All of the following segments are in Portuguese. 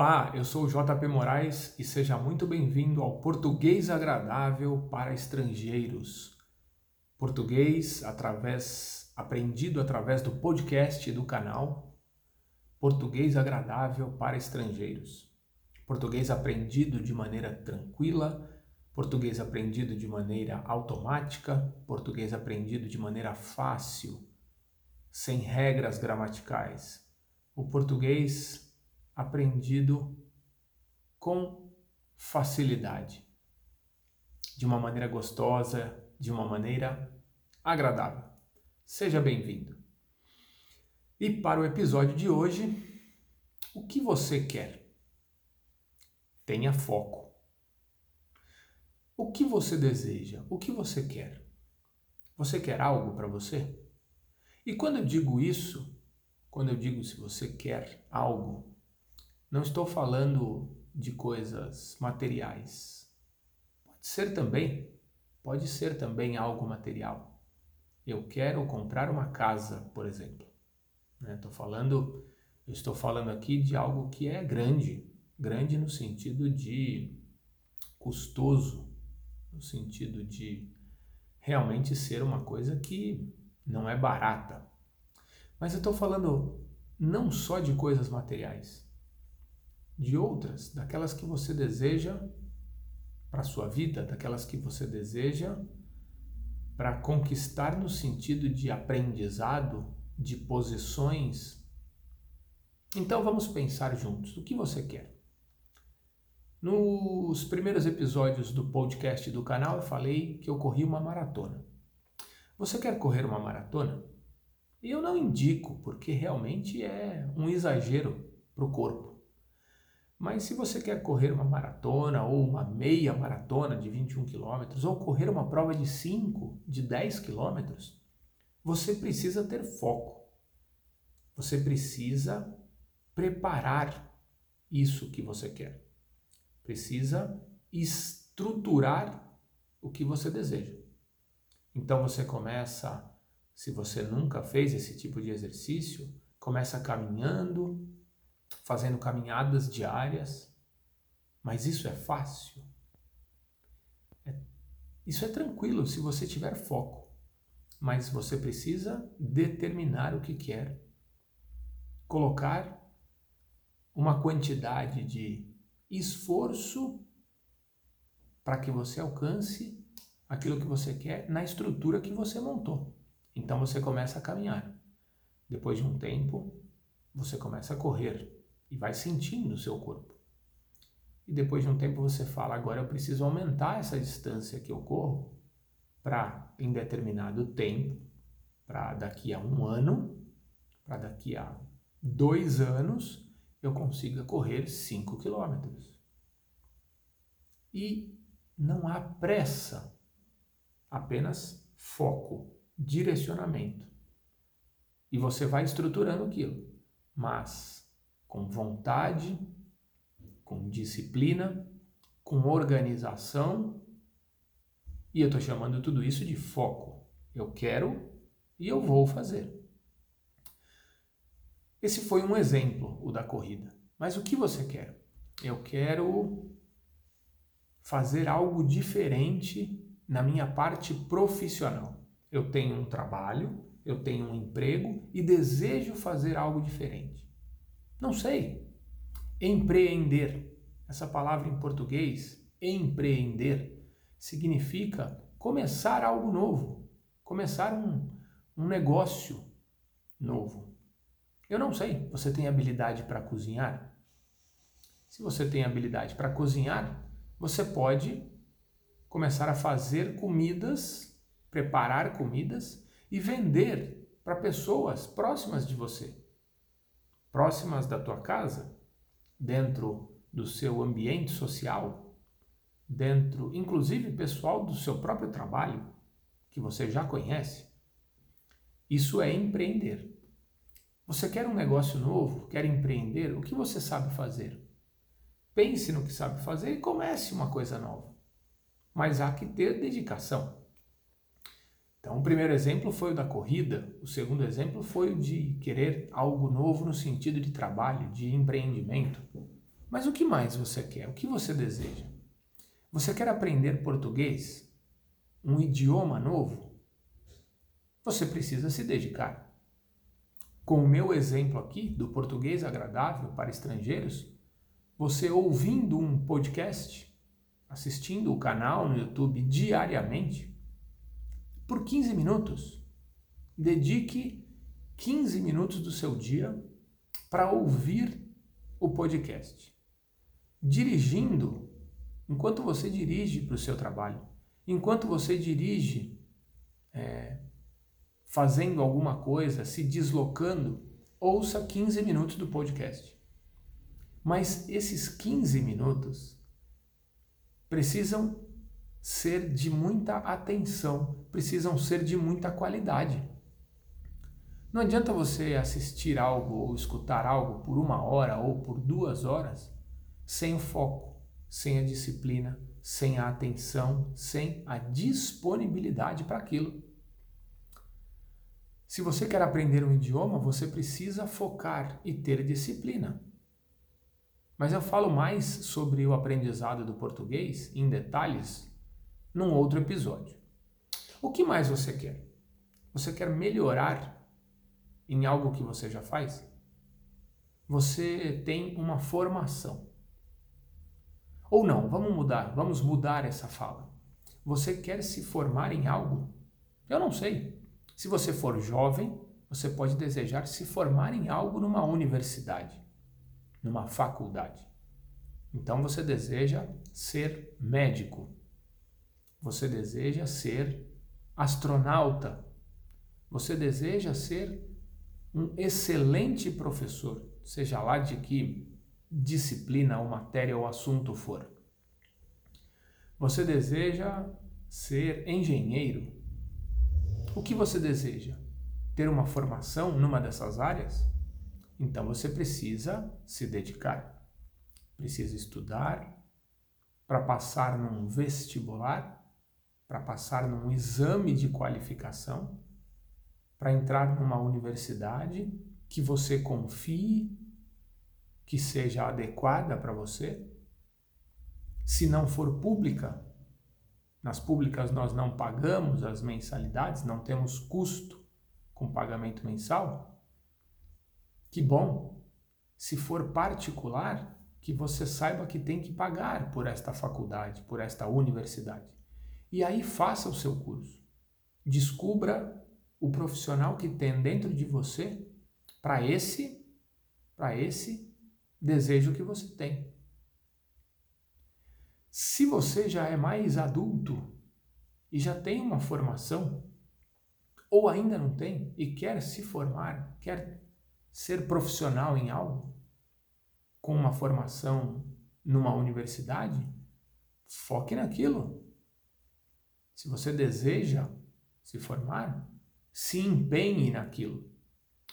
Olá, eu sou o JP Moraes e seja muito bem-vindo ao Português Agradável para Estrangeiros. Português através aprendido através do podcast do canal Português Agradável para Estrangeiros. Português aprendido de maneira tranquila, português aprendido de maneira automática, português aprendido de maneira fácil, sem regras gramaticais. O português aprendido com facilidade, de uma maneira gostosa, de uma maneira agradável. Seja bem-vindo. E para o episódio de hoje, o que você quer? Tenha foco. O que você deseja? O que você quer? Você quer algo para você? E quando eu digo isso, quando eu digo se você quer algo, não estou falando de coisas materiais. Pode ser também, pode ser também algo material. Eu quero comprar uma casa, por exemplo. Né? Estou falando, eu estou falando aqui de algo que é grande, grande no sentido de custoso, no sentido de realmente ser uma coisa que não é barata. Mas eu estou falando não só de coisas materiais de outras, daquelas que você deseja para a sua vida, daquelas que você deseja para conquistar no sentido de aprendizado, de posições. Então vamos pensar juntos o que você quer. Nos primeiros episódios do podcast do canal eu falei que eu corri uma maratona. Você quer correr uma maratona? Eu não indico, porque realmente é um exagero para o corpo. Mas se você quer correr uma maratona ou uma meia maratona de 21 quilômetros ou correr uma prova de 5, de 10 quilômetros, você precisa ter foco. Você precisa preparar isso que você quer. Precisa estruturar o que você deseja. Então você começa, se você nunca fez esse tipo de exercício, começa caminhando, fazendo caminhadas diárias, mas isso é fácil? É, isso é tranquilo se você tiver foco, mas você precisa determinar o que quer, colocar uma quantidade de esforço para que você alcance aquilo que você quer na estrutura que você montou. Então você começa a caminhar. Depois de um tempo, você começa a correr e vai sentindo no seu corpo. E depois de um tempo você fala: agora eu preciso aumentar essa distância que eu corro para, em determinado tempo, para daqui a um ano, para daqui a dois anos, eu consiga correr 5 quilômetros. E não há pressa, apenas foco, direcionamento. E você vai estruturando aquilo. Mas com vontade, com disciplina, com organização. E eu estou chamando tudo isso de foco. Eu quero e eu vou fazer. Esse foi um exemplo, o da corrida. Mas o que você quer? Eu quero fazer algo diferente na minha parte profissional. Eu tenho um trabalho, eu tenho um emprego e desejo fazer algo diferente. Não sei. Empreender. Essa palavra em português, empreender, significa começar algo novo, começar um, um negócio novo. Eu não sei, você tem habilidade para cozinhar? Se você tem habilidade para cozinhar, você pode começar a fazer comidas, preparar comidas e vender para pessoas próximas de você próximas da tua casa, dentro do seu ambiente social, dentro, inclusive pessoal do seu próprio trabalho, que você já conhece. Isso é empreender. Você quer um negócio novo, quer empreender, o que você sabe fazer? Pense no que sabe fazer e comece uma coisa nova. Mas há que ter dedicação. O primeiro exemplo foi o da corrida, o segundo exemplo foi o de querer algo novo no sentido de trabalho, de empreendimento. Mas o que mais você quer? O que você deseja? Você quer aprender português? Um idioma novo? Você precisa se dedicar. Com o meu exemplo aqui do português agradável para estrangeiros, você ouvindo um podcast, assistindo o canal no YouTube diariamente, por 15 minutos, dedique 15 minutos do seu dia para ouvir o podcast. Dirigindo, enquanto você dirige para o seu trabalho, enquanto você dirige é, fazendo alguma coisa, se deslocando, ouça 15 minutos do podcast. Mas esses 15 minutos precisam ser de muita atenção, precisam ser de muita qualidade. Não adianta você assistir algo ou escutar algo por uma hora ou por duas horas sem o foco, sem a disciplina, sem a atenção, sem a disponibilidade para aquilo. Se você quer aprender um idioma, você precisa focar e ter disciplina. Mas eu falo mais sobre o aprendizado do português em detalhes num outro episódio. O que mais você quer? Você quer melhorar em algo que você já faz, você tem uma formação. Ou não, vamos mudar, vamos mudar essa fala. Você quer se formar em algo? Eu não sei. Se você for jovem, você pode desejar se formar em algo numa universidade, numa faculdade. Então você deseja ser médico. Você deseja ser astronauta. Você deseja ser um excelente professor, seja lá de que disciplina ou matéria ou assunto for. Você deseja ser engenheiro? O que você deseja? Ter uma formação numa dessas áreas? Então você precisa se dedicar. Precisa estudar para passar num vestibular, para passar num exame de qualificação para entrar numa universidade que você confie, que seja adequada para você. Se não for pública, nas públicas nós não pagamos as mensalidades, não temos custo com pagamento mensal. Que bom! Se for particular, que você saiba que tem que pagar por esta faculdade, por esta universidade. E aí faça o seu curso. Descubra o profissional que tem dentro de você para esse para esse desejo que você tem. Se você já é mais adulto e já tem uma formação ou ainda não tem e quer se formar, quer ser profissional em algo com uma formação numa universidade, foque naquilo. Se você deseja se formar, se empenhe naquilo.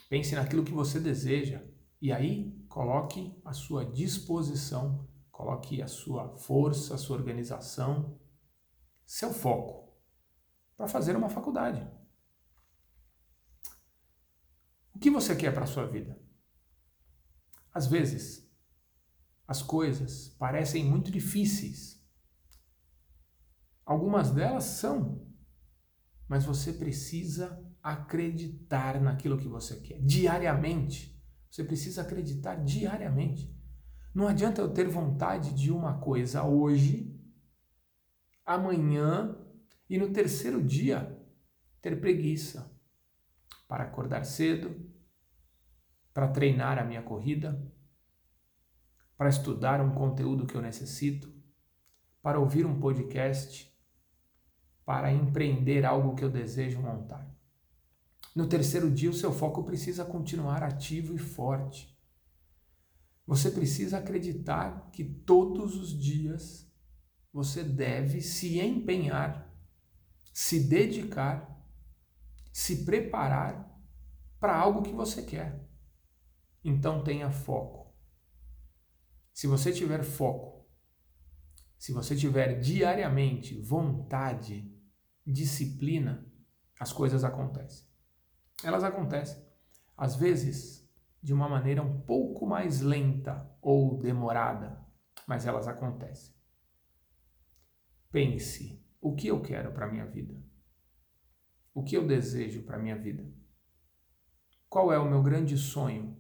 Pense naquilo que você deseja e aí coloque a sua disposição, coloque a sua força, a sua organização, seu foco para fazer uma faculdade. O que você quer para a sua vida? Às vezes, as coisas parecem muito difíceis. Algumas delas são, mas você precisa acreditar naquilo que você quer, diariamente. Você precisa acreditar diariamente. Não adianta eu ter vontade de uma coisa hoje, amanhã e no terceiro dia ter preguiça para acordar cedo, para treinar a minha corrida, para estudar um conteúdo que eu necessito, para ouvir um podcast, para empreender algo que eu desejo montar. No terceiro dia, o seu foco precisa continuar ativo e forte. Você precisa acreditar que todos os dias você deve se empenhar, se dedicar, se preparar para algo que você quer. Então tenha foco. Se você tiver foco, se você tiver diariamente vontade, disciplina, as coisas acontecem elas acontecem. Às vezes, de uma maneira um pouco mais lenta ou demorada, mas elas acontecem. Pense: o que eu quero para a minha vida? O que eu desejo para a minha vida? Qual é o meu grande sonho?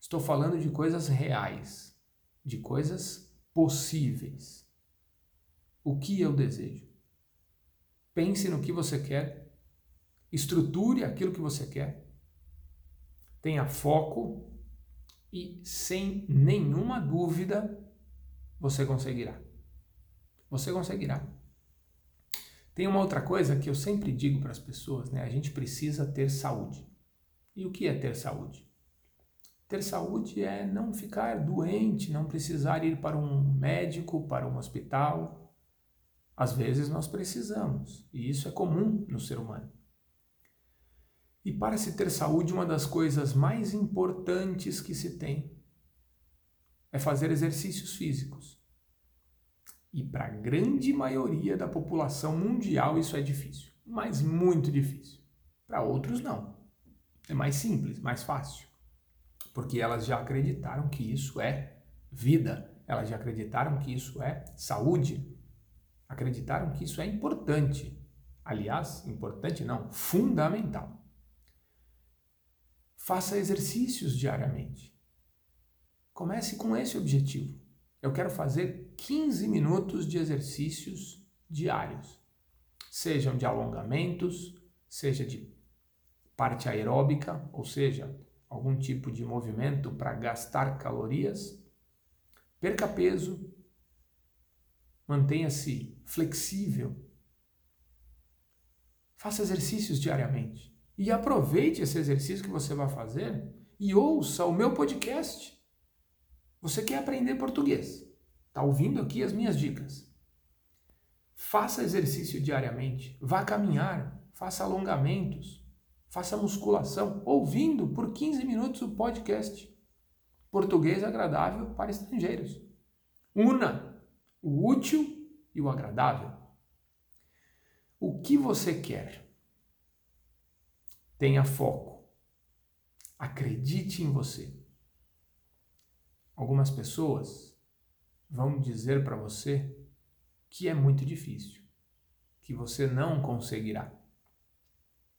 Estou falando de coisas reais, de coisas possíveis. O que eu desejo? Pense no que você quer, estruture aquilo que você quer, tenha foco e, sem nenhuma dúvida, você conseguirá. Você conseguirá. Tem uma outra coisa que eu sempre digo para as pessoas, né? A gente precisa ter saúde. E o que é ter saúde? Ter saúde é não ficar doente, não precisar ir para um médico, para um hospital. Às vezes nós precisamos, e isso é comum no ser humano. E para se ter saúde, uma das coisas mais importantes que se tem é fazer exercícios físicos. E para a grande maioria da população mundial isso é difícil, mas muito difícil. Para outros, não. É mais simples, mais fácil. Porque elas já acreditaram que isso é vida, elas já acreditaram que isso é saúde, acreditaram que isso é importante. Aliás, importante não, fundamental. Faça exercícios diariamente. Comece com esse objetivo. Eu quero fazer 15 minutos de exercícios diários, sejam de alongamentos, seja de parte aeróbica, ou seja, algum tipo de movimento para gastar calorias. Perca peso, mantenha-se flexível, faça exercícios diariamente e aproveite esse exercício que você vai fazer e ouça o meu podcast. Você quer aprender português? Está ouvindo aqui as minhas dicas. Faça exercício diariamente, vá caminhar, faça alongamentos, faça musculação, ouvindo por 15 minutos o podcast Português Agradável para Estrangeiros. Una o útil e o agradável. O que você quer? Tenha foco. Acredite em você. Algumas pessoas vão dizer para você que é muito difícil, que você não conseguirá,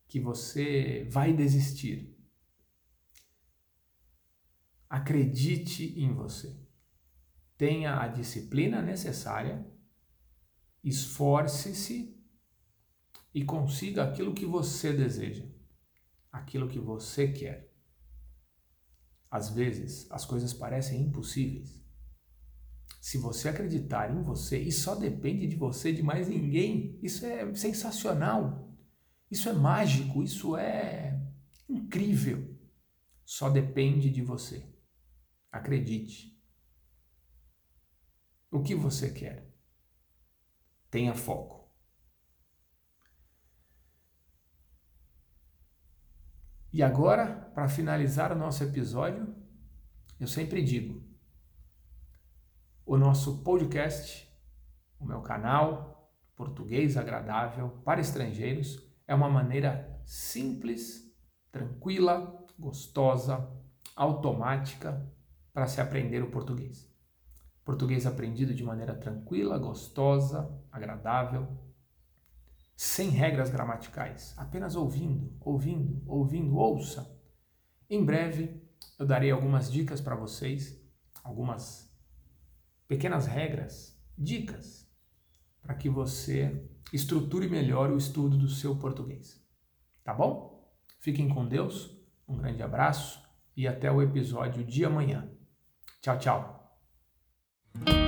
que você vai desistir. Acredite em você. Tenha a disciplina necessária, esforce-se e consiga aquilo que você deseja, aquilo que você quer. Às vezes, as coisas parecem impossíveis. Se você acreditar em você e só depende de você, de mais ninguém, isso é sensacional. Isso é mágico, isso é incrível. Só depende de você. Acredite. O que você quer? Tenha foco. E agora, para finalizar o nosso episódio, eu sempre digo: o nosso podcast, o meu canal Português Agradável para Estrangeiros, é uma maneira simples, tranquila, gostosa, automática para se aprender o português. Português aprendido de maneira tranquila, gostosa, agradável, sem regras gramaticais, apenas ouvindo, ouvindo, ouvindo, ouça. Em breve eu darei algumas dicas para vocês, algumas pequenas regras, dicas, para que você estruture melhor o estudo do seu português. Tá bom? Fiquem com Deus, um grande abraço e até o episódio de amanhã. Tchau, tchau. Bye.